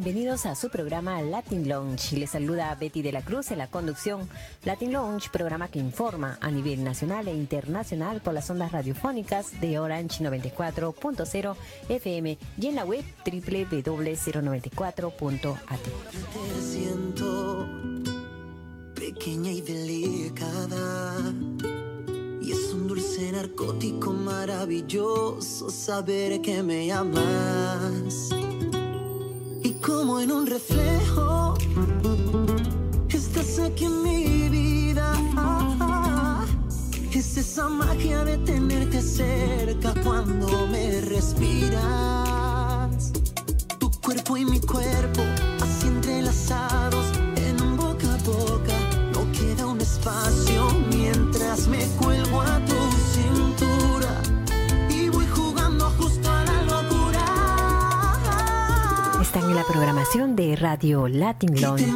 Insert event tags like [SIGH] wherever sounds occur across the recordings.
Bienvenidos a su programa Latin Lounge. Les saluda Betty de la Cruz en la conducción. Latin Lounge, programa que informa a nivel nacional e internacional por las ondas radiofónicas de Orange 94.0 FM y en la web www.094.at. Te siento pequeña y delicada. Y es un dulce narcótico maravilloso saber que me amas. Como en un reflejo, estás aquí en mi vida. Es esa magia de tenerte cerca cuando me respiras. Tu cuerpo y mi cuerpo, así entrelazados programación de Radio Latin Lounge.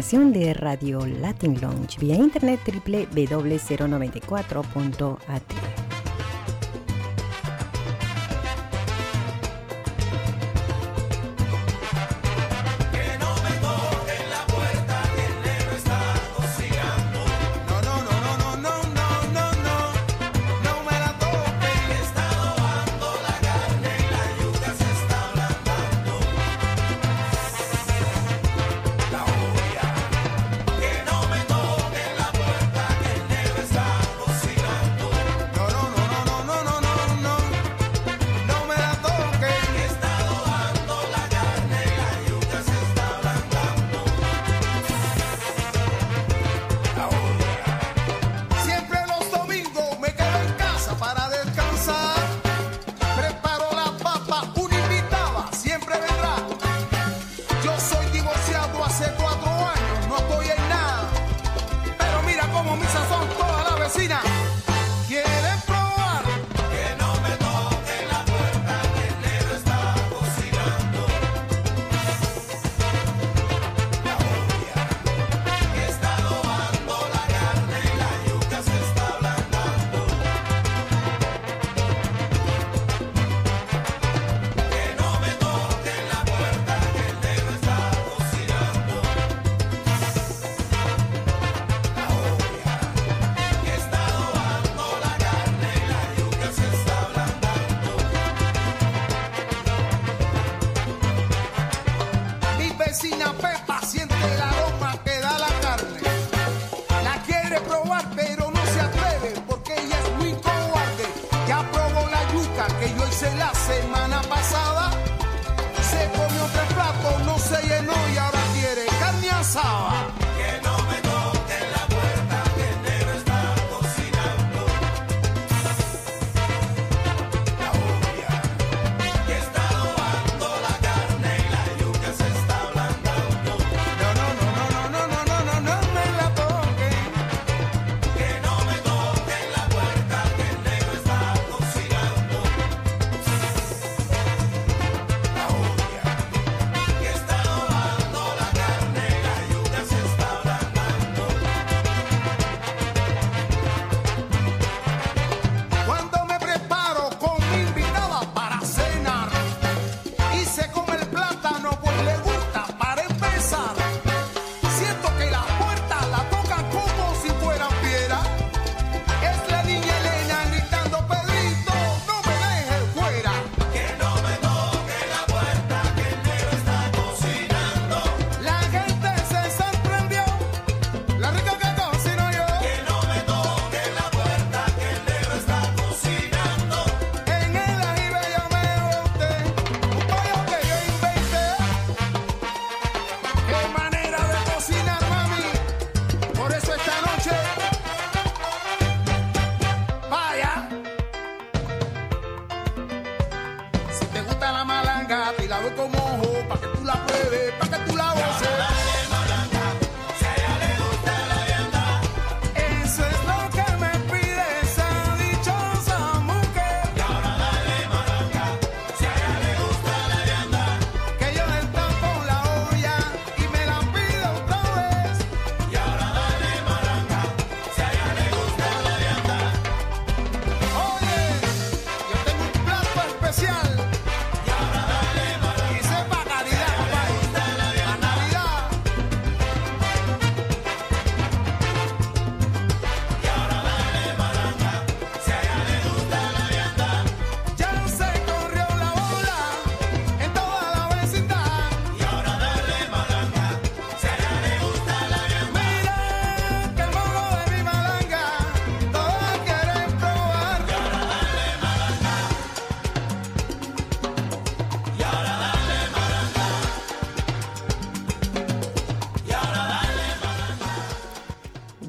De Radio Latin Lounge vía internet www.094.at.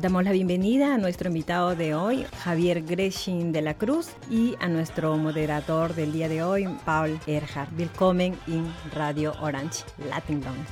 Damos la bienvenida a nuestro invitado de hoy, Javier Greshin de la Cruz, y a nuestro moderador del día de hoy, Paul Erhard. Willkommen in Radio Orange, Latin Lounge.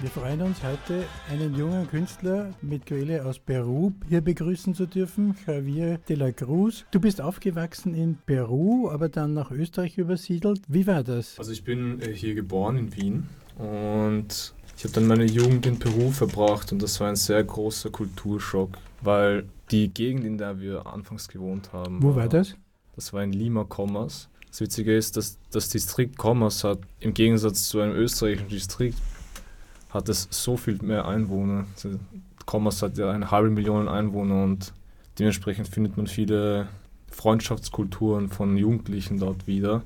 Wir freuen uns heute, einen jungen Künstler mit Quelle aus Peru hier begrüßen zu dürfen, Javier de la Cruz. Du bist aufgewachsen in Peru, aber dann nach Österreich übersiedelt. Wie war das? Also ich bin äh, hier geboren in Wien und Ich habe dann meine Jugend in Peru verbracht und das war ein sehr großer Kulturschock, weil die Gegend, in der wir anfangs gewohnt haben. Wo war das? Das war in Lima Commerce. Das Witzige ist, dass das Distrikt Commerce hat, im Gegensatz zu einem österreichischen Distrikt, hat es so viel mehr Einwohner. Also Commerce hat ja eine halbe Million Einwohner und dementsprechend findet man viele Freundschaftskulturen von Jugendlichen dort wieder.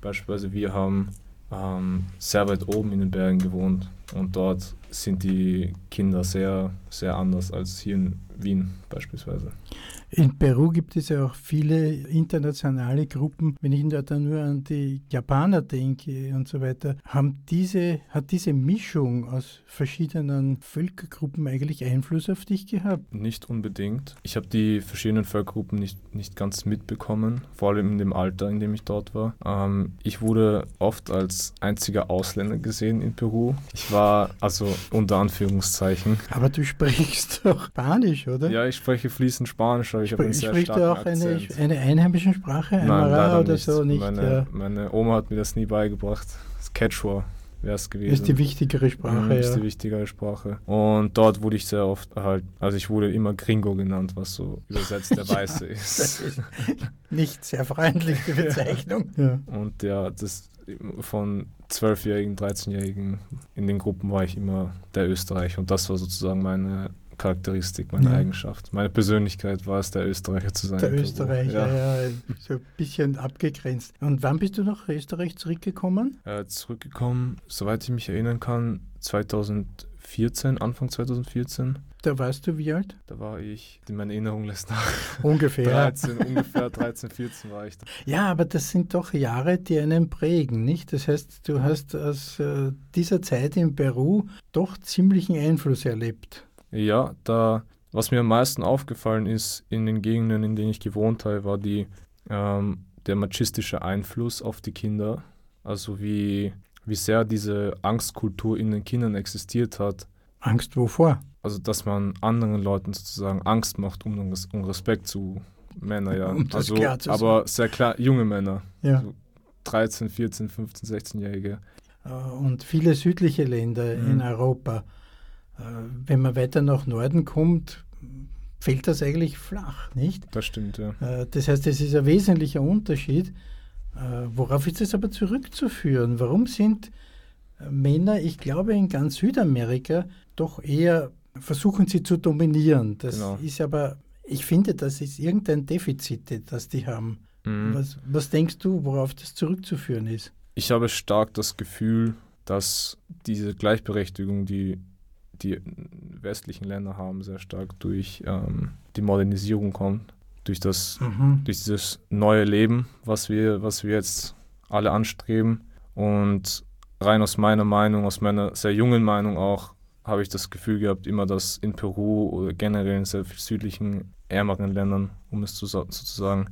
Beispielsweise wir haben ähm, sehr weit oben in den Bergen gewohnt und dort sind die Kinder sehr, sehr anders als hier in Wien beispielsweise. In Peru gibt es ja auch viele internationale Gruppen. Wenn ich da dann nur an die Japaner denke und so weiter, haben diese, hat diese Mischung aus verschiedenen Völkergruppen eigentlich Einfluss auf dich gehabt? Nicht unbedingt. Ich habe die verschiedenen Völkergruppen nicht, nicht ganz mitbekommen, vor allem in dem Alter, in dem ich dort war. Ähm, ich wurde oft als einziger Ausländer gesehen in Peru. Ich war also unter Anführungszeichen. Aber du [LAUGHS] sprichst doch Spanisch, oder? Ja, ich spreche fließend Spanisch, aber ich habe einen sehr Sprichst du starken auch eine, Akzent. eine einheimische Sprache, Nein, Aymara leider oder nicht. so? Nicht, meine, ja. meine Oma hat mir das nie beigebracht. Das Quechua wäre es gewesen. ist die wichtigere Sprache, Mhm, ist ja. die wichtigere Sprache. Und dort wurde ich sehr oft halt, also ich wurde immer Gringo genannt, was so übersetzt der [LAUGHS] Weiße Das ist. ist nicht sehr freundlich, die [LAUGHS] Bezeichnung. ja. Und ja, das von 12-Jährigen, 13-Jährigen in den Gruppen war ich immer der Österreicher. Und das war sozusagen meine Charakteristik, meine Ja. Eigenschaft. Meine Persönlichkeit war es, der Österreicher zu sein. Der in. Österreicher, Ja. ja. so ein bisschen abgegrenzt. Und wann bist du nach Österreich zurückgekommen? Äh, zurückgekommen, soweit ich mich erinnern kann, 2014, Anfang 2014. Da warst du wie alt? Da war ich, meine Erinnerung lässt nach, Ungefähr. [LAUGHS] 13, ungefähr 13, 14 war ich da. Ja, aber das sind doch Jahre, die einen prägen, nicht? Das heißt, du hast aus äh, dieser Zeit in Peru doch ziemlichen Einfluss erlebt. Ja, da, was mir am meisten aufgefallen ist in den Gegenden, in denen ich gewohnt habe, war die, ähm, der machistische Einfluss auf die Kinder. Also wie, wie sehr diese Angstkultur in den Kindern existiert hat. Angst wovor? Also, dass man anderen Leuten sozusagen Angst macht, um, um Respekt zu Männern, ja. Um also, aber sehr klar, junge Männer. Ja. So 13, 14, 15, 16-Jährige. Äh, Und viele südliche Länder Mhm. in Europa. Äh, Wenn man weiter nach Norden kommt, fällt das eigentlich flach, nicht? Das stimmt, ja. Äh, Das heißt, es ist ein wesentlicher Unterschied. Äh, Worauf ist es aber zurückzuführen? Warum sind Männer, ich glaube in ganz Südamerika, doch eher versuchen sie zu dominieren? Das Genau. ist aber, ich finde, das ist irgendein Defizit, das die haben. Mhm. Was, was denkst du, worauf das zurückzuführen ist? Ich habe stark das Gefühl, dass diese Gleichberechtigung, die die westlichen Länder haben, sehr stark durch ähm, die Modernisierung kommt, durch das, Mhm. durch dieses neue Leben, was wir, was wir jetzt alle anstreben. Und rein aus meiner Meinung, aus meiner sehr jungen Meinung auch, habe ich das Gefühl gehabt, immer, dass in Peru oder generell in sehr südlichen, ärmeren Ländern, um es zu, sa- so zu sagen,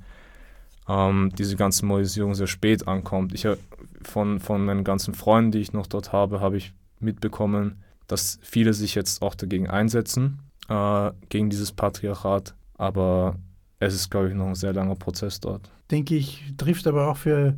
ähm, diese ganze Modernisierung sehr spät ankommt. Ich habe von, von meinen ganzen Freunden, die ich noch dort habe, habe ich mitbekommen, dass viele sich jetzt auch dagegen einsetzen, äh, gegen dieses Patriarchat. Aber es ist, glaube ich, noch ein sehr langer Prozess dort. denke ich, trifft aber auch für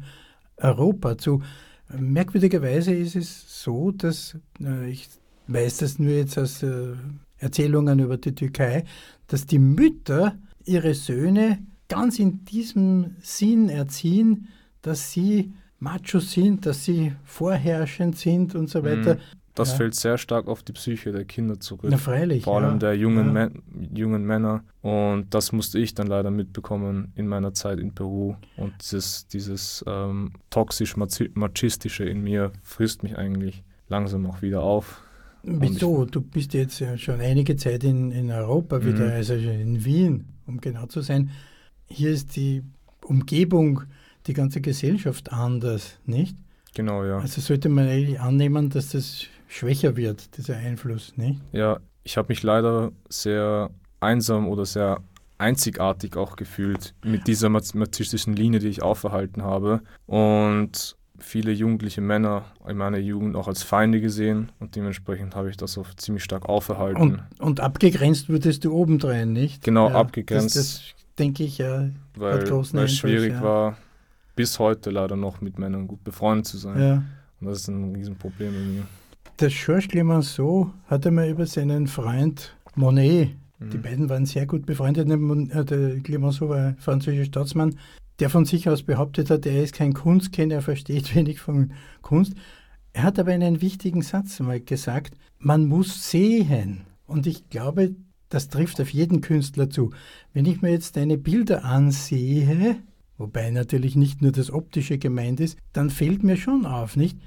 Europa zu. Merkwürdigerweise ist es so, dass äh, ich weiß das nur jetzt aus äh, Erzählungen über die Türkei, dass die Mütter ihre Söhne ganz in diesem Sinn erziehen, dass sie Machos sind, dass sie vorherrschend sind und so weiter. Mhm. Das Ja. fällt sehr stark auf die Psyche der Kinder zurück. Na freilich. vor allem ja. der jungen, ja. Jungen Männer. Und das musste ich dann leider mitbekommen in meiner Zeit in Peru. Und dieses, dieses ähm, toxisch-machistische in mir frisst mich eigentlich langsam auch wieder auf. Wieso? Du bist jetzt ja schon einige Zeit in, in Europa wieder, Mhm. also in Wien, um genau zu sein. Hier ist die Umgebung, die ganze Gesellschaft anders, nicht? Genau, ja. Also sollte man eigentlich annehmen, dass das schwächer wird, dieser Einfluss, nicht? Ja, ich habe mich leider sehr einsam oder sehr einzigartig auch gefühlt mit dieser machistischen Linie, die ich aufgehalten habe. Und viele jugendliche Männer in meiner Jugend auch als Feinde gesehen und dementsprechend habe ich das auch ziemlich stark aufgehalten. Und, und abgegrenzt wurdest du obendrein, nicht? Genau, abgegrenzt. Das, das denke ich, ja. weil, großen weil es schwierig ja. war, bis heute leider noch mit Männern gut befreundet zu sein. ja. Und das ist ein Riesenproblem bei mir. Der Georges Clemenceau hat einmal über seinen Freund Monet, Mhm. die beiden waren sehr gut befreundet, Mon- äh, der Clemenceau war ein französischer Staatsmann, der von sich aus behauptet hat, er ist kein Kunstkenner, er versteht [LAUGHS] wenig von Kunst. Er hat aber einen wichtigen Satz mal gesagt, man muss sehen. Und ich glaube, das trifft auf jeden Künstler zu. Wenn ich mir jetzt deine Bilder ansehe, wobei natürlich nicht nur das Optische gemeint ist, dann fällt mir schon auf, nicht?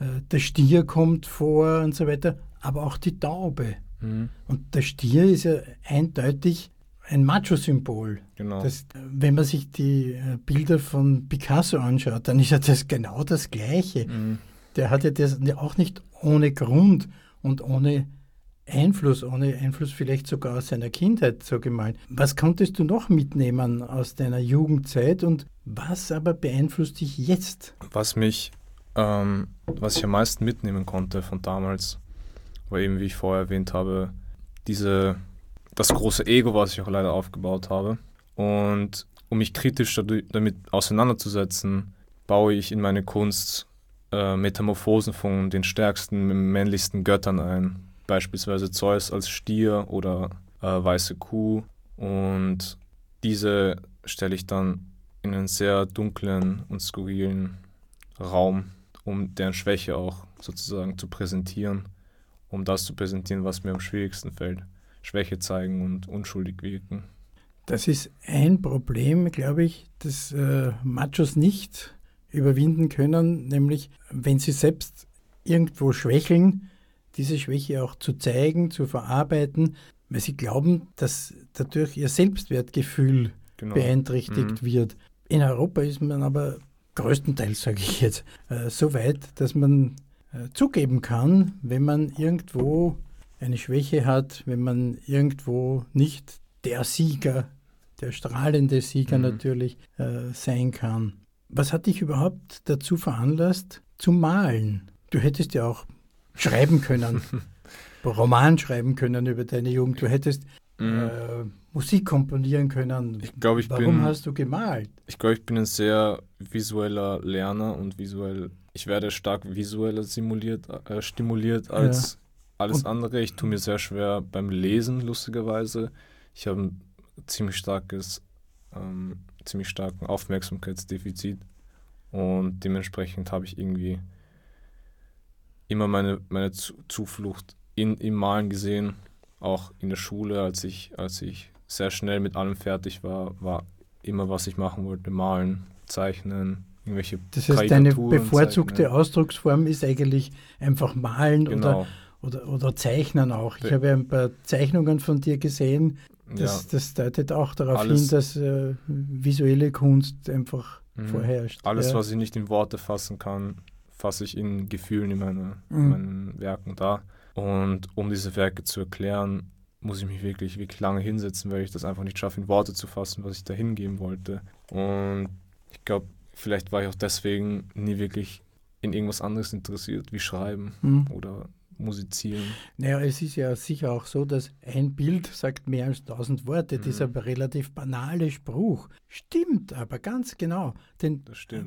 Äh, Der Stier kommt vor und so weiter, aber auch die Taube. Mhm. Und der Stier ist ja eindeutig ein Macho-Symbol. Genau. Das, wenn man sich die äh, Bilder von Picasso anschaut, dann ist ja das genau das Gleiche. Mhm. Der hat ja das auch nicht ohne Grund und ohne Einfluss, ohne Einfluss vielleicht sogar aus seiner Kindheit so gemalt. Was konntest du noch mitnehmen aus deiner Jugendzeit und was aber beeinflusst dich jetzt? Was mich, ähm, was ich am meisten mitnehmen konnte von damals, war eben, wie ich vorher erwähnt habe, diese, das große Ego, was ich auch leider aufgebaut habe. Und um mich kritisch damit auseinanderzusetzen, baue ich in meine Kunst äh, Metamorphosen von den stärksten, männlichsten Göttern ein. Beispielsweise Zeus als Stier oder äh, weiße Kuh. Und diese stelle ich dann in einen sehr dunklen und skurrilen Raum, um deren Schwäche auch sozusagen zu präsentieren, um das zu präsentieren, was mir am schwierigsten fällt. Schwäche zeigen und unschuldig wirken. Das ist ein Problem, glaube ich, das äh, Machos nicht überwinden können, nämlich wenn sie selbst irgendwo schwächeln, diese Schwäche auch zu zeigen, zu verarbeiten, weil sie glauben, dass dadurch ihr Selbstwertgefühl Genau. beeinträchtigt Mhm. wird. In Europa ist man aber größtenteils, sage ich jetzt, äh, so weit, dass man äh, zugeben kann, wenn man irgendwo eine Schwäche hat, wenn man irgendwo nicht der Sieger, der strahlende Sieger Mhm. natürlich äh, sein kann. Was hat dich überhaupt dazu veranlasst, zu malen? Du hättest ja auch schreiben können, [LAUGHS] Roman schreiben können über deine Jugend. Du hättest Mhm. Musik komponieren können. Ich glaube, ich Warum bin, hast du gemalt? ich glaube, ich bin ein sehr visueller Lerner und visuell, ich werde stark visueller simuliert, äh, stimuliert als alles Und- andere. Ich tue mir sehr schwer beim Lesen, lustigerweise. Ich habe ein ziemlich starkes, ähm, ziemlich starken Aufmerksamkeitsdefizit und dementsprechend habe ich irgendwie immer meine, meine Zu Zuflucht in, im Malen gesehen. Auch in der Schule, als ich, als ich sehr schnell mit allem fertig war, war immer, was ich machen wollte, malen, zeichnen, irgendwelche Das heißt, deine bevorzugte zeichnen. Ausdrucksform ist eigentlich einfach malen Genau. oder, oder, oder zeichnen auch. Ich Be- habe ja ein paar Zeichnungen von dir gesehen. ja. Das, das deutet auch darauf Alles- hin, dass äh, visuelle Kunst einfach Mhm. vorherrscht. Alles, ja. was ich nicht in Worte fassen kann, fasse ich in Gefühlen in, meine, Mhm. in meinen Werken dar. Und um diese Werke zu erklären, muss ich mich wirklich, wirklich lange hinsetzen, weil ich das einfach nicht schaffe, in Worte zu fassen, was ich da hingeben wollte. Und ich glaube, vielleicht war ich auch deswegen nie wirklich in irgendwas anderes interessiert, wie Schreiben Hm. oder Musizieren. Naja, es ist ja sicher auch so, dass ein Bild sagt mehr als tausend Worte. Mhm. Dieser relativ banale Spruch stimmt aber ganz genau. Denn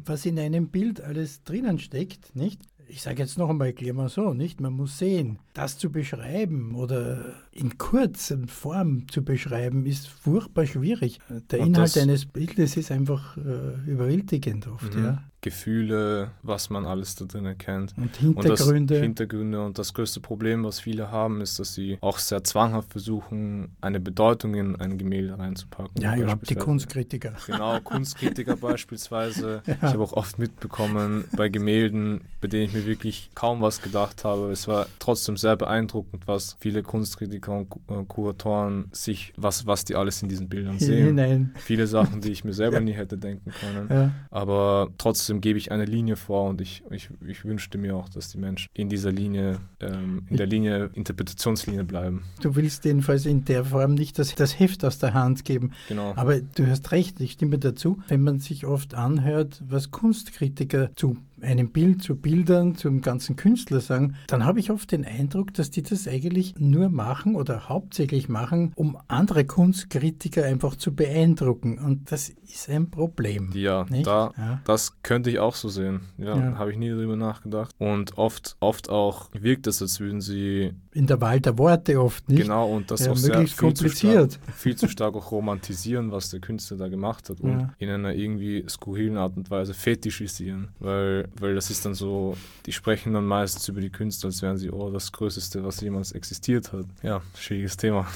was in einem Bild alles drinnen steckt, nicht? Ich sage jetzt noch einmal klar mal so, nicht? Man muss sehen, das zu beschreiben oder in kurzer Form zu beschreiben, ist furchtbar schwierig. Der Und Inhalt eines Bildes ist einfach äh, überwältigend oft, Mhm. ja. Gefühle, was man alles da drin erkennt. Und Und das Hintergründe. Hintergründe und das größte Problem, was viele haben, ist, dass sie auch sehr zwanghaft versuchen, eine Bedeutung in ein Gemälde reinzupacken. ja, überhaupt die Kunstkritiker. Genau, Kunstkritiker [LAUGHS] beispielsweise. Ja. Ich habe auch oft mitbekommen bei Gemälden, bei denen ich mir wirklich kaum was gedacht habe. Es war trotzdem sehr beeindruckend, was viele Kunstkritiker und äh, Kuratoren sich, was, was die alles in diesen Bildern sehen. Hinein. Viele Sachen, die ich mir selber nie hätte denken können. Ja. Aber trotzdem gebe ich eine Linie vor und ich, ich, ich wünschte mir auch, dass die Menschen in dieser Linie, ähm, in der Linie, Interpretationslinie bleiben. Du willst jedenfalls in der Form nicht das, das Heft aus der Hand geben. Genau. Aber du hast recht, ich stimme dazu. Wenn man sich oft anhört, was Kunstkritiker zu einem Bild zu Bildern, zum ganzen Künstler sagen, dann habe ich oft den Eindruck, dass die das eigentlich nur machen oder hauptsächlich machen, um andere Kunstkritiker einfach zu beeindrucken. Und das ist ein Problem. Ja, da, Ja. das könnte ich auch so sehen. Ja, Ja. habe ich nie darüber nachgedacht. Und oft, oft auch wirkt es, als würden sie In der Wahl der Worte oft nicht. genau und das Ja, auch sehr viel zu, kompliziert. stark, viel zu stark auch romantisieren, was der Künstler da gemacht hat und in einer irgendwie skurrilen Art und Weise fetischisieren, weil, weil das ist dann so, die sprechen dann meistens über die Künstler, als wären sie, oh, das Größte, was jemals existiert hat. Ja, schwieriges Thema.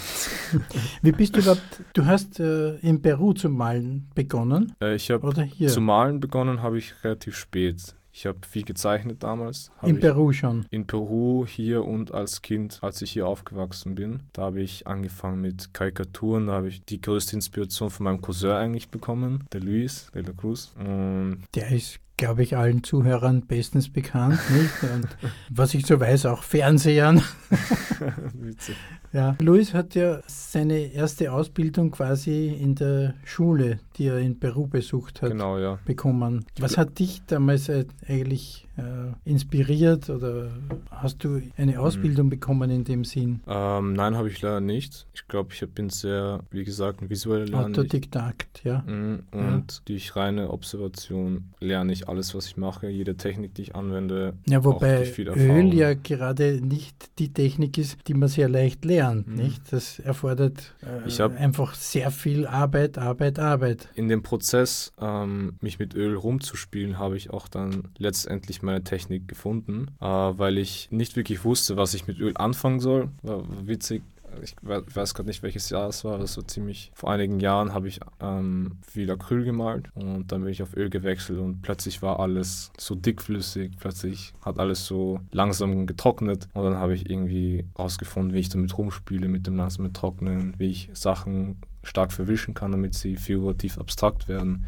[LAUGHS] Wie bist du überhaupt, du hast äh, in Peru zu malen begonnen Äh, ich habe oder hier? zu malen begonnen, habe ich relativ spät. Ich habe viel gezeichnet damals. In Peru schon. In Peru, hier und als Kind, als ich hier aufgewachsen bin, da habe ich angefangen mit Karikaturen. Da habe ich die größte Inspiration von meinem Cousin eigentlich bekommen, der Luis de la Cruz. Und Der ist, glaube ich, allen Zuhörern bestens bekannt, nicht? Und was ich so weiß, auch Fernsehern. [LAUGHS] witzig. Ja. Luis hat ja seine erste Ausbildung quasi in der Schule, die er in Peru besucht hat, Genau, ja. bekommen. Was hat dich damals äh, eigentlich äh, inspiriert oder hast du eine Ausbildung bekommen in dem Sinn? Ähm, nein, habe ich leider nicht. Ich glaube, ich bin sehr, wie gesagt, ein visueller Autodidakt, ja. Mhm, Und durch reine Observation lerne ich alles, was ich mache, jede Technik, die ich anwende. Ja, wobei. Öl ja gerade nicht die Technik ist, die man sehr leicht lernt, Mhm. nicht? Das erfordert äh, einfach sehr viel Arbeit, Arbeit, Arbeit. In dem Prozess, ähm, mich mit Öl rumzuspielen, habe ich auch dann letztendlich meine Technik gefunden, äh, weil ich nicht wirklich wusste, was ich mit Öl anfangen soll. War, witzig. Ich we- weiß gerade nicht, welches Jahr es war. Das war ziemlich. Vor einigen Jahren habe ich ähm, viel Acryl gemalt und dann bin ich auf Öl gewechselt und plötzlich war alles so dickflüssig. Plötzlich hat alles so langsam getrocknet und dann habe ich irgendwie rausgefunden, wie ich damit rumspiele mit dem langsamen Trocknen, wie ich Sachen stark verwischen kann, damit sie figurativ abstrakt werden.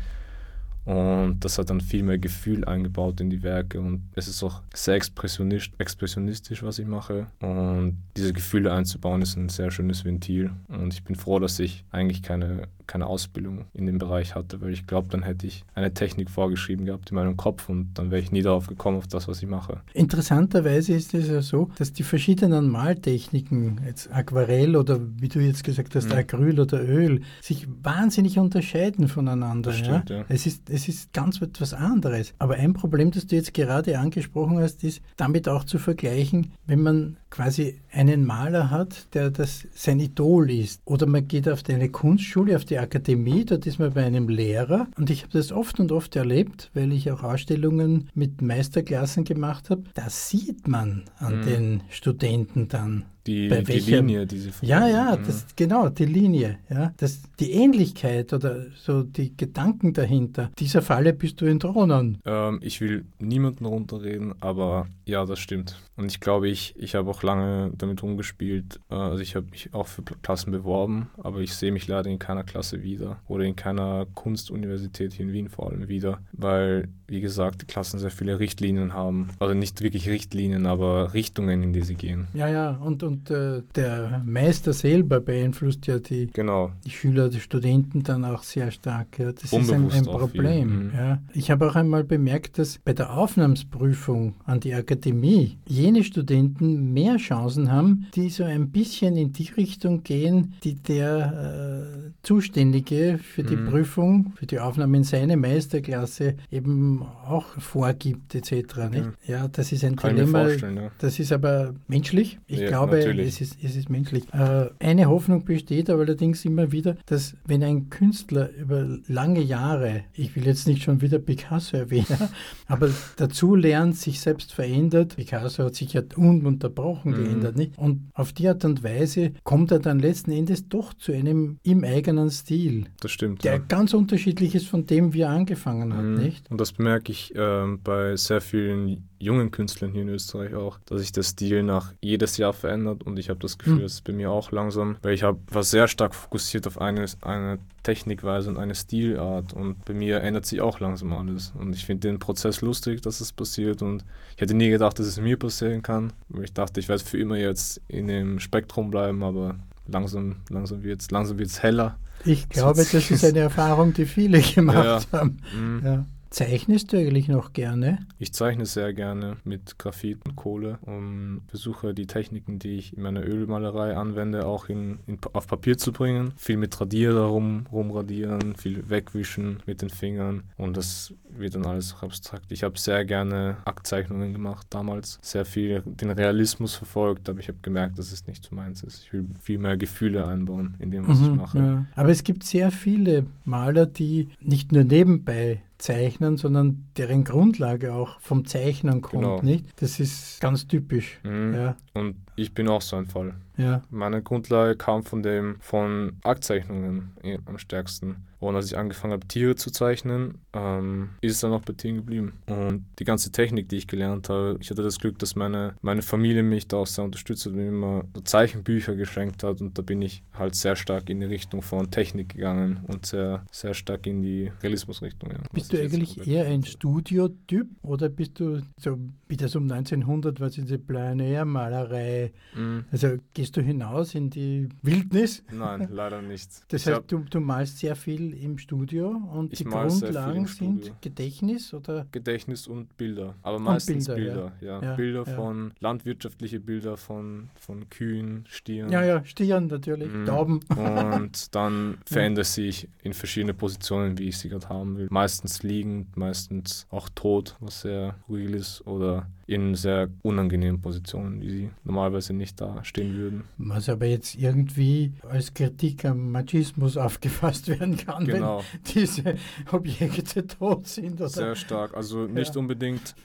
Und das hat dann viel mehr Gefühl eingebaut in die Werke und es ist auch sehr expressionistisch, was ich mache. Und diese Gefühle einzubauen ist ein sehr schönes Ventil. Und ich bin froh, dass ich eigentlich keine, keine Ausbildung in dem Bereich hatte, weil ich glaube, dann hätte ich eine Technik vorgeschrieben gehabt in meinem Kopf und dann wäre ich nie darauf gekommen, auf das, was ich mache. Interessanterweise ist es ja so, dass die verschiedenen Maltechniken, jetzt Aquarell oder wie du jetzt gesagt hast, Mhm. Acryl oder Öl, sich wahnsinnig unterscheiden voneinander. Das ja? stimmt, ja. Es, ist, es ist ganz etwas anderes. Aber ein Problem, das du jetzt gerade angesprochen hast, ist damit auch zu vergleichen, wenn man quasi einen Maler hat, der das sein Idol ist. Oder man geht auf eine Kunstschule, auf die Akademie, dort ist man bei einem Lehrer. Und ich habe das oft und oft erlebt, weil ich auch Ausstellungen mit Meisterklassen gemacht habe. Das sieht man an Mhm. den Studenten dann. Die, die Linie, die sie Ja, ja, Mhm. das, genau, die Linie. Ja, das, die Ähnlichkeit oder so die Gedanken dahinter. Dieser Falle bist du entronnen. Ähm, ich will niemanden runterreden, aber ja, das stimmt. Und ich glaube, ich, ich habe auch lange damit rumgespielt. Äh, also ich habe mich auch für Klassen beworben, aber ich sehe mich leider in keiner Klasse wieder oder in keiner Kunstuniversität hier in Wien vor allem wieder, weil, wie gesagt, die Klassen sehr viele Richtlinien haben. Also nicht wirklich Richtlinien, aber Richtungen, in die sie gehen. Ja, ja, und, und äh, der Meister selber beeinflusst ja die, Genau. die Schüler, die Studenten dann auch sehr stark. Ja. Das ist ein, Unbewusst ein. Problem. Mhm. Ja. Ich habe auch einmal bemerkt, dass bei der Aufnahmsprüfung an die Akademie jene Studenten mehr Chancen haben, die so ein bisschen in die Richtung gehen, die der äh, Zuständige für die Mhm. Prüfung, für die Aufnahme in seine Meisterklasse eben auch vorgibt etc. Nicht? Ja, das ist ein Kann Dilemma. vorstellen, ja. Das ist aber menschlich. Ich Ja, glaube, natürlich. es ist, es ist menschlich. Äh, eine Hoffnung besteht aber allerdings immer wieder, dass wenn ein Künstler über lange Jahre, ich will jetzt nicht schon wieder Picasso erwähnen, [LAUGHS] aber dazu lernt, sich selbst verändert. Picasso hat sich ja ununterbrochen Mhm. geändert. Nicht? Und auf die Art und Weise kommt er dann letzten Endes doch zu einem ihm eigenen Stil, Das stimmt. der ja. ganz unterschiedlich ist von dem, wie er angefangen hat. Mhm. Nicht? Und das bemerke ich ähm, bei sehr vielen jungen Künstlern hier in Österreich auch, dass sich der Stil nach jedes Jahr verändert und ich habe das Gefühl, Mhm. das ist bei mir auch langsam, weil ich hab, war sehr stark fokussiert auf eine, eine Technikweise und eine Stilart und bei mir ändert sich auch langsam alles und ich finde den Prozess lustig, dass es passiert und ich hätte nie gedacht, dass es mir passieren kann, weil ich dachte, ich werde für immer jetzt in dem Spektrum bleiben, aber langsam, langsam wird es langsam wird's heller. Ich glaube, das ist eine Erfahrung, die viele [LAUGHS] gemacht haben. Mhm. Ja. Zeichnest du eigentlich noch gerne? Ich zeichne sehr gerne mit Graphit und Kohle und versuche die Techniken, die ich in meiner Ölmalerei anwende, auch in, in, auf Papier zu bringen. Viel mit Radierer rum, rumradieren, viel wegwischen mit den Fingern und das wird dann alles abstrakt. Ich habe sehr gerne Aktzeichnungen gemacht damals, sehr viel den Realismus verfolgt, aber ich habe gemerkt, dass es nicht so meins ist. Ich will viel mehr Gefühle einbauen in dem, was Mhm, ich mache. ja. Aber es gibt sehr viele Maler, die nicht nur nebenbei zeichnen, sondern deren Grundlage auch vom Zeichnen kommt, Genau. nicht? Das ist ganz typisch. Mhm. Ja, Und ich bin auch so ein Fall. ja. Meine Grundlage kam von dem von Aktzeichnungen eh am stärksten. Und als ich angefangen habe, Tiere zu zeichnen, ähm, ist es dann auch bei Tieren geblieben. Und die ganze Technik, die ich gelernt habe, ich hatte das Glück, dass meine, meine Familie mich da auch sehr unterstützt hat und mir immer so Zeichenbücher geschenkt hat. Und da bin ich halt sehr stark in die Richtung von Technik gegangen und sehr, sehr stark in die Realismusrichtung. Ja, Bist du eigentlich eher ein. Studiotyp oder bist du so wie das um 1900, was in die Plein-Air-Malerei, Mhm. also gehst du hinaus in die Wildnis? Nein, leider nicht. Das heißt, du, du malst sehr viel im Studio und Ich die Grundlagen sind. Gedächtnis oder? Gedächtnis und Bilder. Aber meistens Bilder, Bilder, ja. Ja, Bilder ja. von, landwirtschaftliche Bilder von, von Kühen, Stieren. Ja, ja, Stieren natürlich, Mhm. Tauben. [LAUGHS] Und dann verändert sich in verschiedene Positionen, wie ich sie gerade haben will. Meistens liegend, meistens auch tot, was sehr real ist, oder in sehr unangenehmen Positionen, wie sie normalerweise nicht da stehen würden. Was aber jetzt irgendwie als Kritik am Machismus [LAUGHS] aufgefasst werden kann, Genau, wenn diese Objekte tot sind. Oder? sehr stark. Also nicht Ja. unbedingt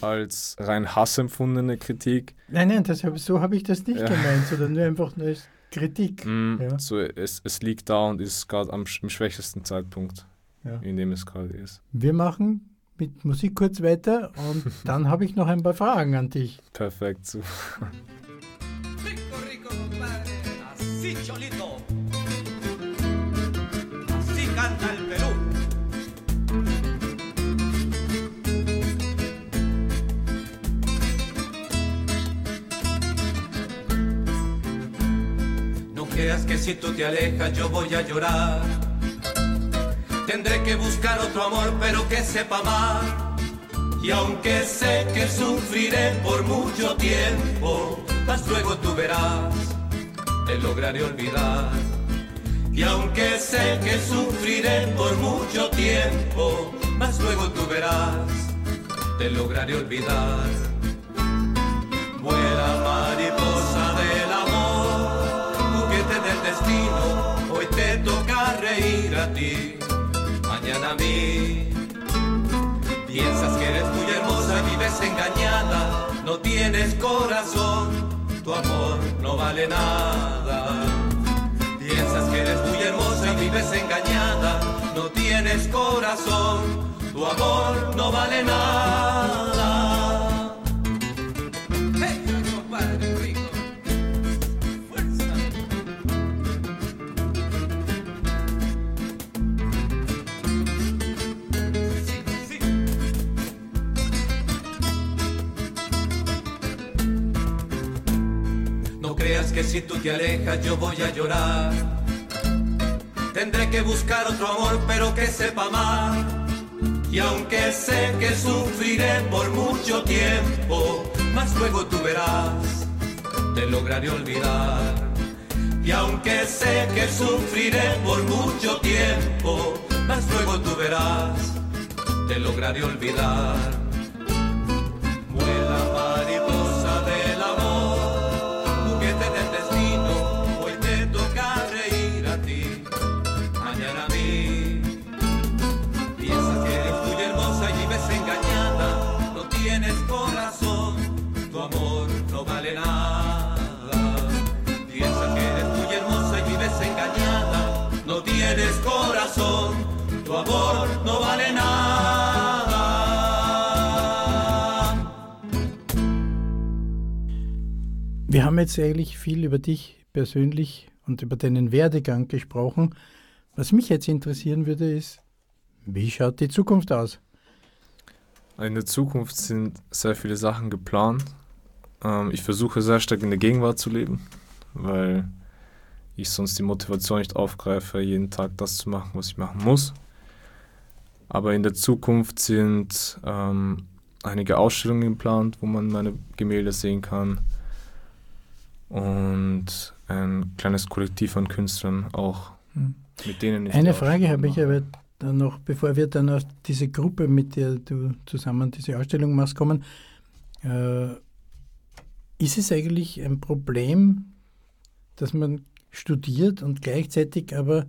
als rein hassempfundene Kritik, Nein, nein, das so habe ich das nicht Ja. gemeint, sondern nur einfach nur als Kritik. Mm, Ja. So, es, es liegt da und ist gerade am im schwächesten Zeitpunkt, Ja. in dem es gerade ist. Wir machen mit Musik kurz weiter und [LAUGHS] dann habe ich noch ein paar Fragen an dich. Perfekt. So. Rico, rico, compadre. Creas que si tú te alejas yo voy a llorar. Tendré que buscar otro amor, pero que sepa más. Y aunque sé que sufriré por mucho tiempo, mas luego tú verás, te lograré olvidar. Y aunque sé que sufriré por mucho tiempo, mas luego tú verás, te lograré olvidar. Vuela mariposa hoy te toca reír a ti, mañana a mí. Piensas que eres muy hermosa y vives engañada, no tienes corazón, tu amor no vale nada. Piensas que eres muy hermosa y vives engañada, no tienes corazón, tu amor no vale nada. Si tú te alejas yo voy a llorar. Tendré que buscar otro amor, pero que sepa más. Y aunque sé que sufriré por mucho tiempo, mas luego tú verás, te lograré olvidar. Y aunque sé que sufriré por mucho tiempo, mas luego tú verás, te lograré olvidar. Haben jetzt eigentlich viel über dich persönlich und über deinen Werdegang gesprochen. Was mich jetzt interessieren würde, ist, wie schaut die Zukunft aus? In der Zukunft sind sehr viele Sachen geplant. Ähm, ich versuche sehr stark in der Gegenwart zu leben, weil ich sonst die Motivation nicht aufgreife, jeden Tag das zu machen, was ich machen muss. Aber in der Zukunft sind ähm, einige Ausstellungen geplant, wo man meine Gemälde sehen kann. Und ein kleines Kollektiv an Künstlern auch, Hm. mit denen ich Eine Frage habe ich aber dann noch, bevor wir dann auf diese Gruppe, mit der du zusammen diese Ausstellung machst, kommen. Äh, ist es eigentlich ein Problem, dass man studiert und gleichzeitig aber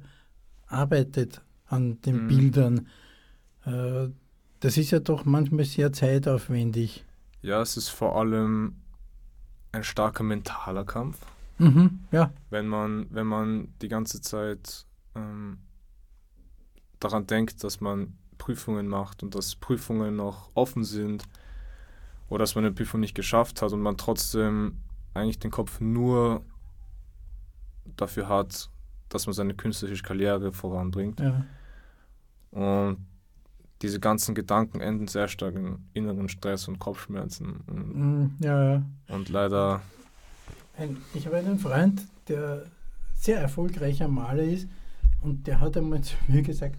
arbeitet an den Mhm. Bildern? Äh, das ist ja doch manchmal sehr zeitaufwendig. Ja, es ist vor allem ein starker mentaler Kampf. Mhm, ja, wenn man, wenn man die ganze Zeit ähm, daran denkt, dass man Prüfungen macht und dass Prüfungen noch offen sind oder dass man eine Prüfung nicht geschafft hat und man trotzdem eigentlich den Kopf nur dafür hat, dass man seine künstlerische Karriere voranbringt. ja. Und diese ganzen Gedanken enden sehr stark in inneren Stress und Kopfschmerzen. Und, Mm, ja, ja. und leider, ich habe einen Freund, der sehr erfolgreicher Maler ist und der hat einmal [LAUGHS] zu mir gesagt,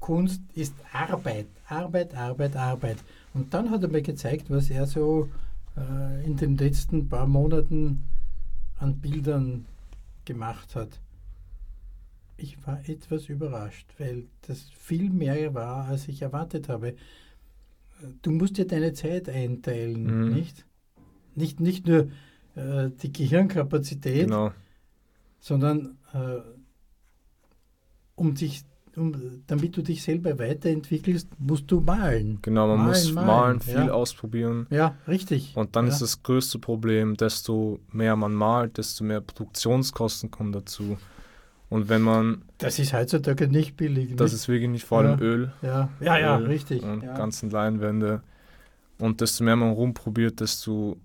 Kunst ist Arbeit, Arbeit, Arbeit, Arbeit. Und dann hat er mir gezeigt, was er so äh, in den letzten paar Monaten an Bildern gemacht hat. Ich war etwas überrascht, weil das viel mehr war, als ich erwartet habe. Du musst dir deine Zeit einteilen, Mhm. nicht? Nicht, nicht nur äh, die Gehirnkapazität, genau, sondern äh, um dich, um, damit du dich selber weiterentwickelst, musst du malen. genau, man Malen, muss malen, malen, viel ja. ausprobieren. Ja, richtig. Und dann ja. ist das größte Problem, desto mehr man malt, desto mehr Produktionskosten kommen dazu. Und wenn man, Das ist heutzutage nicht billig. das nicht? ist wirklich nicht vor allem Ja. Öl, ja, ja, ja, Öl richtig. und ja. ganzen Leinwände. Und desto mehr man rumprobiert, desto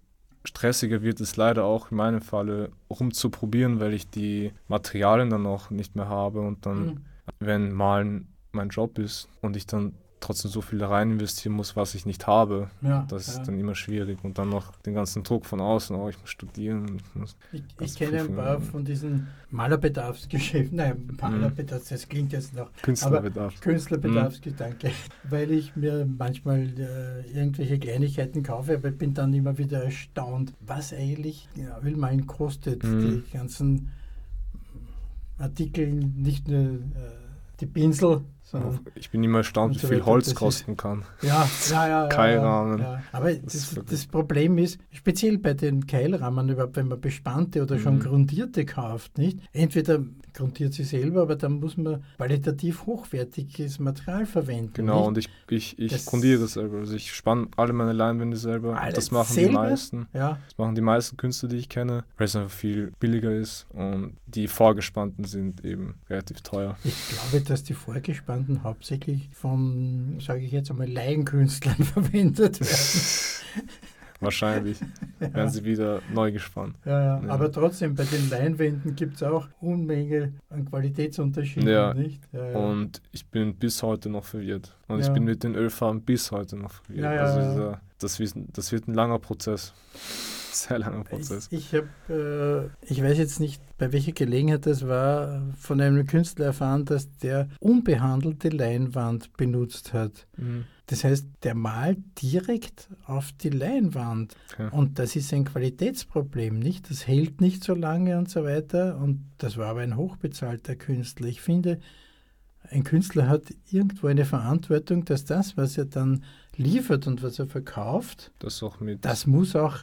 stressiger wird es leider auch in meinem Falle rumzuprobieren, weil ich die Materialien dann auch nicht mehr habe und dann, Mhm. wenn Malen mein Job ist und ich dann trotzdem so viel rein investieren muss, was ich nicht habe, ja, das ist ja. dann immer schwierig. Und dann noch den ganzen Druck von außen, oh, ich muss studieren. Ich muss Ich, ich kenne ein paar von diesen Malerbedarfsgeschäften, [LAUGHS] nein, Malerbedarfs, das klingt jetzt noch Künstlerbedarf. Künstlerbedarfsgedanke, weil ich mir manchmal äh, irgendwelche Kleinigkeiten kaufe, aber bin dann immer wieder erstaunt, was eigentlich ja, Ölmalen kostet. Mhm. Die ganzen Artikel, nicht nur äh, die Pinsel, Ich bin immer erstaunt, wie viel. Holz Das kosten kann. ja, ja, ja. Keilrahmen. [LAUGHS] Ja, ja. Aber Das das, das Problem ist, speziell bei den Keilrahmen, überhaupt, wenn man bespannte oder schon Mhm. grundierte kauft, nicht? Entweder grundiert sie selber, aber dann muss man qualitativ hochwertiges Material verwenden. Genau, nicht? und ich, ich, ich Das- grundiere selber. Also ich spanne alle meine Leinwände selber. Alle das machen selber? die meisten. Ja, Das machen die meisten Künstler, die ich kenne, weil es einfach viel billiger ist. Und die vorgespannten sind eben relativ teuer. ich glaube, dass die Vorgespannten hauptsächlich von, sage ich jetzt einmal, Laienkünstlern [LAUGHS] verwendet werden. [LAUGHS] Wahrscheinlich werden sie wieder neu gespannt. Ja, ja. Ja. Aber trotzdem, bei den Leinwänden gibt es auch Unmenge an Qualitätsunterschieden, Ja. nicht? Ja, ja. Und ich bin bis heute noch verwirrt. Und Ja. ich bin mit den Ölfarben bis heute noch verwirrt. Ja, ja, also ja. dieser, das, das wird ein langer Prozess. [LAUGHS] Sehr langer Prozess. Ich, ich habe, äh, ich weiß jetzt nicht, bei welcher Gelegenheit das war, von einem Künstler erfahren, dass der unbehandelte Leinwand benutzt hat. Mhm. Das heißt, der malt direkt auf die Leinwand. Okay. Und das ist ein Qualitätsproblem, nicht? Das hält nicht so lange und so weiter. Und das war aber ein hochbezahlter Künstler. Ich finde, ein Künstler hat irgendwo eine Verantwortung, dass das, was er dann liefert und was er verkauft, Das das muss auch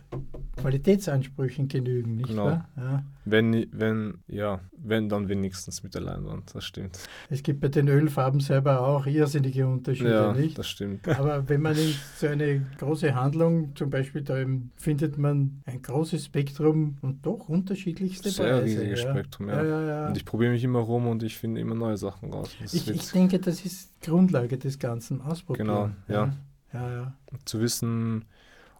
Qualitätsansprüchen genügen, nicht Genau. wahr? Ja. Wenn, wenn, ja, wenn dann wenigstens mit der Leinwand, das stimmt. Es gibt bei den Ölfarben selber auch irrsinnige Unterschiede, Ja, nicht? das stimmt. Aber [LAUGHS] wenn man in so eine große Handlung, zum Beispiel da findet man ein großes Spektrum und doch unterschiedlichste Sehr Preise. riesiges ja. Spektrum, ja. Ja, ja. Und ich probiere mich immer rum und ich finde immer neue Sachen raus. Ich, ich denke, das ist Grundlage des Ganzen, ausprobieren. Genau, ja. Ja, ja, zu wissen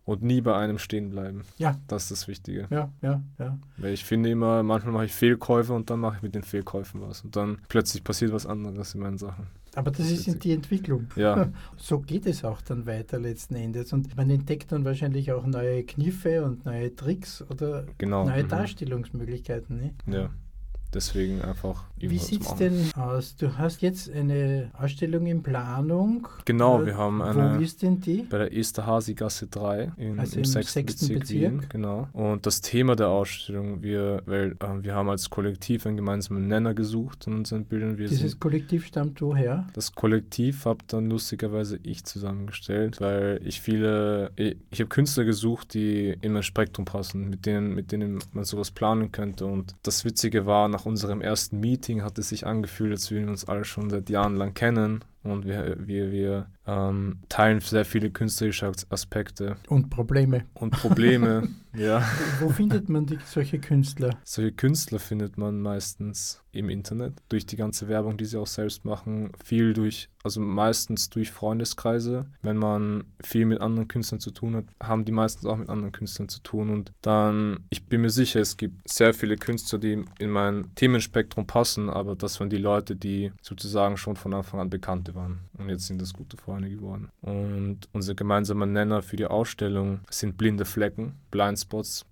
und nie bei einem stehen bleiben. Ja. Das ist das Wichtige. ja, ja, ja. Weil ich finde immer, manchmal mache ich Fehlkäufe und dann mache ich mit den Fehlkäufen was. Und dann plötzlich passiert was anderes in meinen Sachen. Aber das ist die Entwicklung. Ja, [LAUGHS] So geht es auch dann weiter letzten Endes. Und man entdeckt dann wahrscheinlich auch neue Kniffe und neue Tricks oder genau. neue mhm. Darstellungsmöglichkeiten. Ne? Ja. Deswegen einfach Wie sieht es denn aus? Du hast jetzt eine Ausstellung in Planung. Genau, Äh, wir haben Wo eine ist denn die? bei der Esterhazy-Gasse 3 in, Also im im 6. sechsten Bezirk, Bezirk. Wien. Genau. Und das Thema der Ausstellung, wir, weil äh, wir haben als Kollektiv einen gemeinsamen Nenner gesucht in unseren Bildern. Wir Dieses sind, Kollektiv stammt woher? das Kollektiv habe dann lustigerweise ich zusammengestellt, weil ich viele, ich, ich habe Künstler gesucht, die in mein Spektrum passen, mit denen, mit denen man sowas planen könnte. Und das Witzige war, nach unserem ersten Meeting hat es sich angefühlt, als würden wir uns alle schon seit Jahren lang kennen. Und wir, wir, wir ähm, teilen sehr viele künstlerische As- Aspekte Und Probleme. und Probleme. [LAUGHS] ja. Wo findet man die, solche Künstler? Solche Künstler findet man meistens im Internet, durch die ganze Werbung, die sie auch selbst machen, viel durch, also meistens durch Freundeskreise. Wenn man viel mit anderen Künstlern zu tun hat, haben die meistens auch mit anderen Künstlern zu tun. Und dann, ich bin mir sicher, es gibt sehr viele Künstler, die in mein Themenspektrum passen, aber das waren die Leute, die sozusagen schon von Anfang an Bekannte waren. Und jetzt sind das gute Freunde geworden. Und unser gemeinsamer Nenner für die Ausstellung sind blinde Flecken, Blindspots,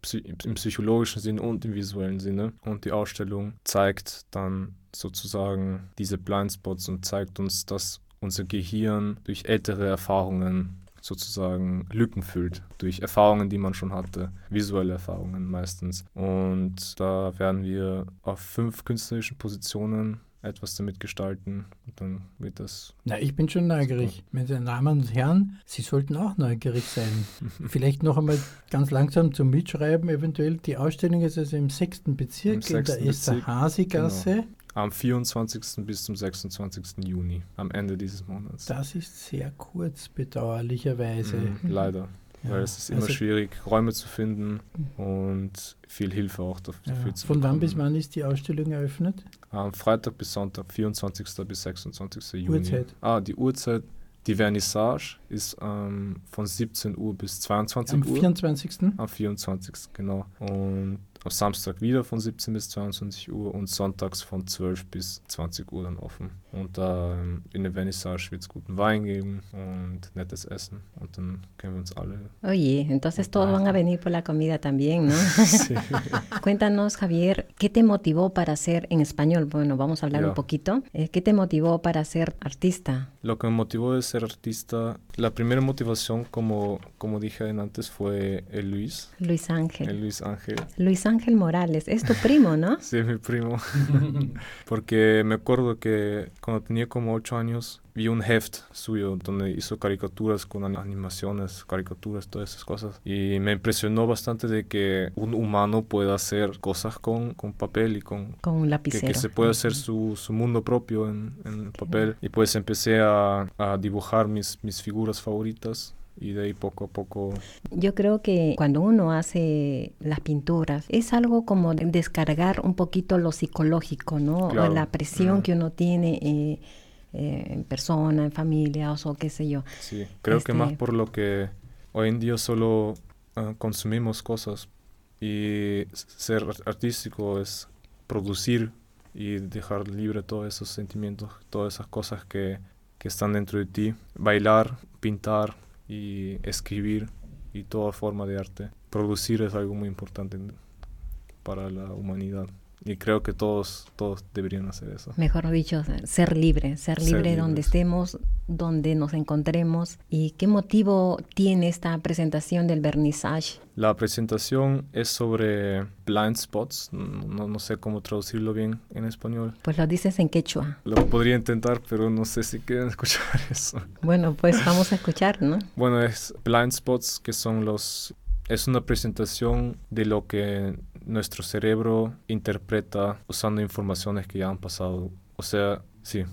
im psychologischen Sinne und im visuellen Sinne. Und die Ausstellung zeigt dann sozusagen diese Blindspots und zeigt uns, dass unser Gehirn durch ältere Erfahrungen sozusagen Lücken füllt, durch Erfahrungen, die man schon hatte, visuelle Erfahrungen meistens. Und da werden wir auf fünf künstlerischen Positionen etwas damit gestalten und dann wird das Na, ich bin schon neugierig. Meine Damen und Herren, Sie sollten auch neugierig sein. [LAUGHS] Vielleicht noch einmal ganz langsam zum Mitschreiben. Eventuell die Ausstellung ist also im sechsten Bezirk Im in der Bezirk, genau. Am 24. bis zum 26. Juni, am Ende dieses Monats. Das ist sehr kurz, bedauerlicherweise. Mhm, leider. Ja, Weil es ist immer also- schwierig, Räume zu finden und viel Hilfe auch dafür, Ja. zu Von wann bis bekommen. wann ist die Ausstellung eröffnet? Am Freitag bis Sonntag, 24. bis 26. Juni. Uhrzeit? Ah, die Uhrzeit, die Vernissage ist ähm, von 17 Uhr bis 22 Am Uhr. 24. Am 24. genau. Und am Samstag wieder von 17 bis 22 Uhr und sonntags von 12 bis 20 Uhr dann offen. Und da ähm, in der Vernissage wird es guten Wein geben und nettes Essen. Und dann können wir uns alle. Oye, entonces todos van a venir por la comida también, ¿no? [LAUGHS] Sí. [LAUGHS] Cuéntanos, Javier, ¿qué te motivó para ser en español? Bueno, vamos a hablar Ya. un poquito. Eh, ¿Qué te motivó para ser artista? Lo que me motivó de ser artista, la primera motivación, como, como dije antes, fue el Luis, Luis Ángel. el Luis Ángel. Luis Ángel Morales, es tu primo, ¿no? [LAUGHS] Sí, mi primo. Porque me acuerdo que cuando tenía como ocho años vi un heft suyo donde hizo caricaturas con an- animaciones, caricaturas, todas esas cosas. Y me impresionó bastante de que un humano pueda hacer cosas con, con papel y con... Con un Que, lapicero. que se puede hacer su, su mundo propio en, en el papel. Y pues empecé a, a dibujar mis, mis figuras favoritas. Y de ahí poco a poco Yo creo que cuando uno hace las pinturas es algo como de descargar un poquito lo psicológico, ¿no? Claro. La presión que uno tiene eh, eh, en persona, en familia o qué sé yo. Sí, creo que más Este- por lo que hoy en día solo ah, consumimos cosas y ser ar- artístico es producir y dejar libre todos esos sentimientos, todas esas cosas que, que están dentro de ti. Bailar, pintar y escribir y toda forma de arte. Producir es algo muy importante para la humanidad y creo que todos, todos deberían hacer eso. Mejor dicho, ser libre, ser Ser libre donde libres. estemos, donde nos encontremos. ¿Y qué motivo tiene esta presentación del vernissage? La presentación es sobre blind spots, no, no sé cómo traducirlo bien en español. Pues lo dices en quechua. Lo podría intentar, pero no sé si quieren [LAUGHS] escuchar eso. Bueno, pues vamos a escuchar, ¿no? Bueno, es blind spots, que son los... Es una presentación de lo que nuestro cerebro interpreta usando informaciones que ya han pasado. O sea, sí,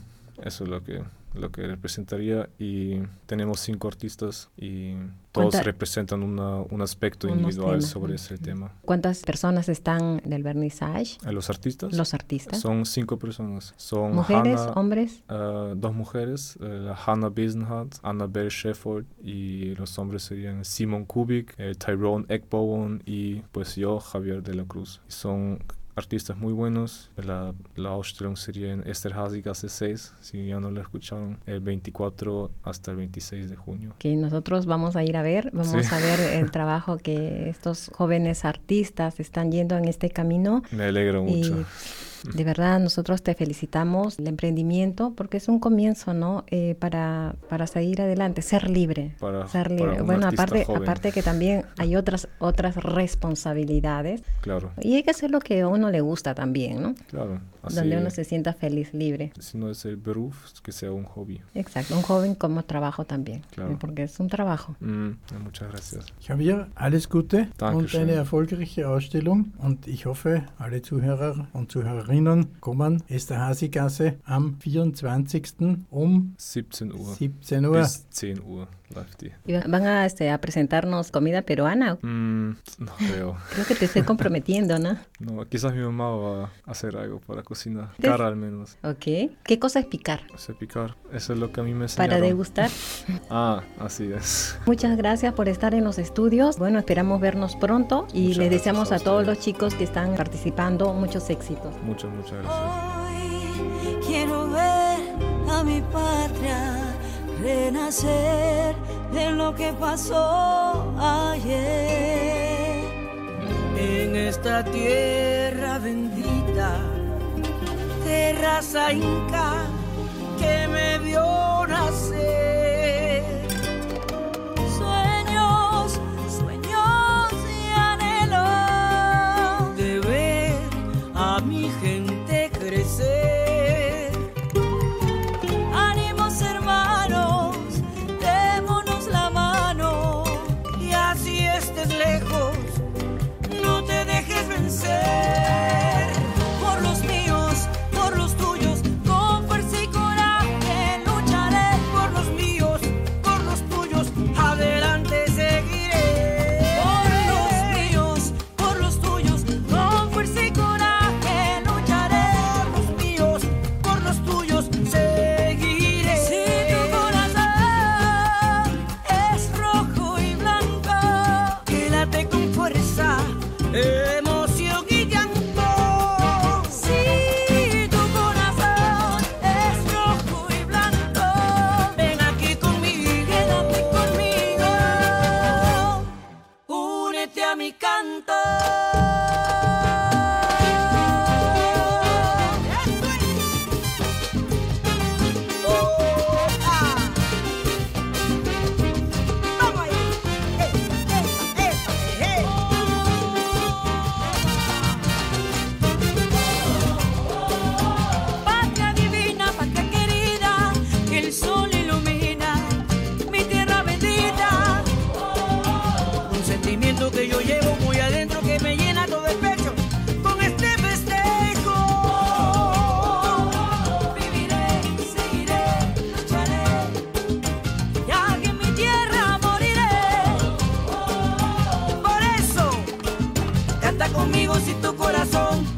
eso es lo que, lo que representaría. Y tenemos cinco artistas y todos ¿Cuánta- representan una- un aspecto individual temas, sobre ese tema. ¿Cuántas personas están del vernissage? ¿A los artistas? Los artistas. Son cinco personas. Son ¿Mujeres, Hannah- hombres? eh, dos mujeres, la Hannah Besenhardt, Annabelle Shefford y los hombres serían Simon Kubik, eh, Tyrone Ekbowen y pues yo, Javier de la Cruz. Son artistas muy buenos. La, la Ausstellung sería en Esterhazy Gasse 6, si ya no la escucharon, el 24 hasta el 26 de junio. que nosotros vamos a ir a ver, vamos Sí. a ver el trabajo que estos jóvenes artistas están yendo en este camino Me alegra y mucho. De verdad, nosotros te felicitamos el emprendimiento porque es un comienzo, ¿no? Eh, para, para seguir adelante, ser libre. Para- ser para libre. un bueno, aparte, joven. aparte que también hay otras, otras responsabilidades Claro, y hay que hacer lo que a uno le gusta también, ¿no? claro. Así, Donde uno se sienta feliz, libre. Si no es el beruf, que sea un hobby. Exacto, un joven como trabajo también, Claro. ¿eh? porque es un trabajo. Mm, ja, muchas gracias. Javier, alles Gute und Dankeschön. eine erfolgreiche Ausstellung. Und ich hoffe, alle Zuhörer und Zuhörerinnen kommen Esterhazy-Gasse am 24. um 17 Uhr 17 Uhr. bis 10 Uhr die. Y va- van a, este, a presentarnos comida peruana. Mm, no creo. Creo que te estoy comprometiendo, ¿no? [LAUGHS] No, quizás mi mamá va a hacer algo para cocinar. ¿Des- Cara al menos. Ok. ¿Qué cosa es picar? O sea, picar. Eso es lo que a mí me enseñaron. Para degustar. [LAUGHS] Ah, así es. Muchas gracias por estar en los estudios. Bueno, esperamos vernos pronto y Muchas les deseamos a a todos los chicos que están participando muchos éxitos. Muchas, muchas gracias. Hoy quiero ver a mi patria renacer de lo que pasó ayer. En esta tierra bendita, terraza inca que me vio nacer. Conmigo si tu corazón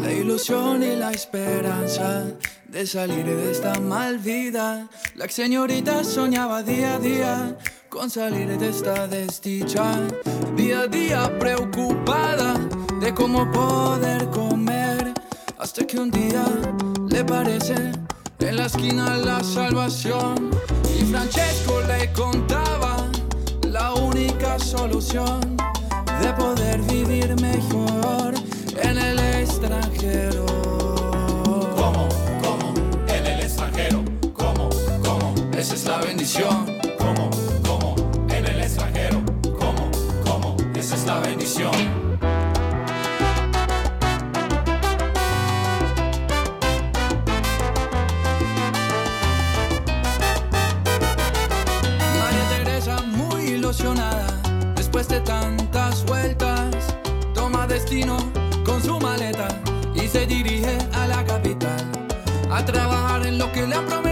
La ilusión y la esperanza de salir de esta mal vida. La señorita soñaba día a día con salir de esta desdicha. Día a día preocupada de cómo poder comer. Hasta que un día le parece en la esquina la salvación. Y Francesco le contaba la única solución de poder vivir mejor en el extranjero. ¿Cómo? ¿Cómo? En el extranjero. ¿Cómo? ¿Cómo? Esa es la bendición. ¿Cómo? ¿Cómo? En el extranjero. ¿Cómo? ¿Cómo? Esa es la bendición. después de tan con su maleta y se dirige a la capital a trabajar en lo que le han prometido.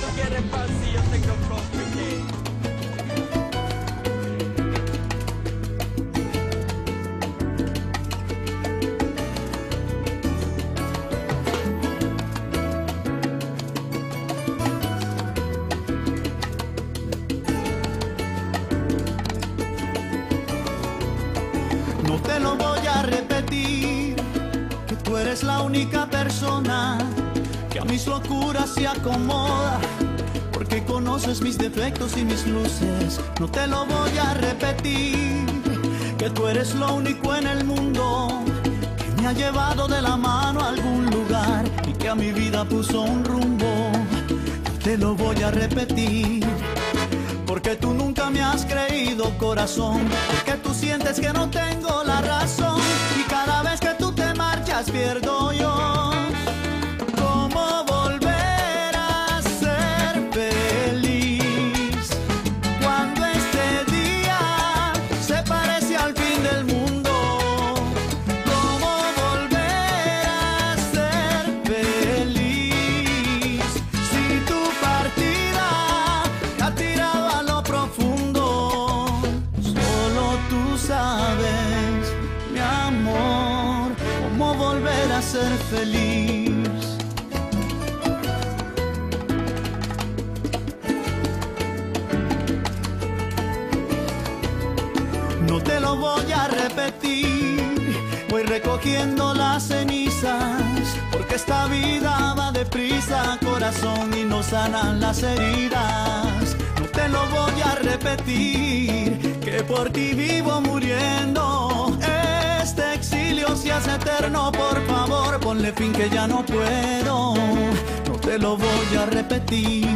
tú quieres mis locuras se acomoda. Porque conoces mis defectos y mis luces. No te lo voy a repetir, que tú eres lo único en el mundo que me ha llevado de la mano a algún lugar y que a mi vida puso un rumbo. No te lo voy a repetir. Porque tú nunca me has creído corazón, porque tú sientes que no tengo la razón y cada vez que tú te marchas pierdo yo. Recogiendo las cenizas, porque esta vida va deprisa, corazón, y no sanan las heridas. No te lo voy a repetir, que por ti vivo muriendo. Este exilio se hace eterno, por favor, ponle fin que ya no puedo. No te lo voy a repetir.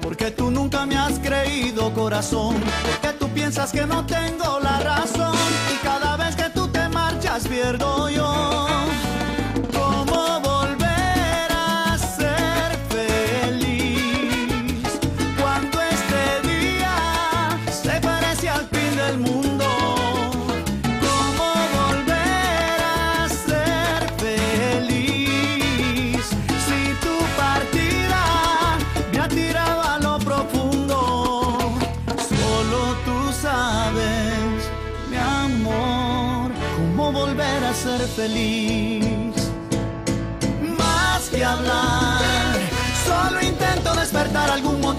Porque tú nunca me has creído corazón, porque tú piensas que no tengo la razón las pierdo yo.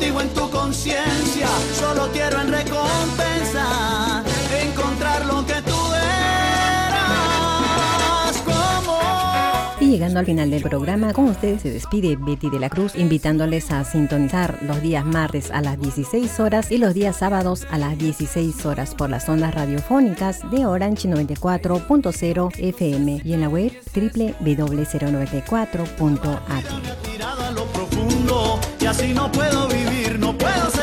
Motivo en tu conciencia. Solo quiero en recompensa al final del programa, con ustedes se despide Betty de la Cruz, invitándoles a sintonizar los días martes a las 16 horas y los días sábados a las 16 horas por las ondas radiofónicas de Orange 94.0 FM y en la web www.094.at. tirado a lo profundo y así no puedo vivir, no puedo ser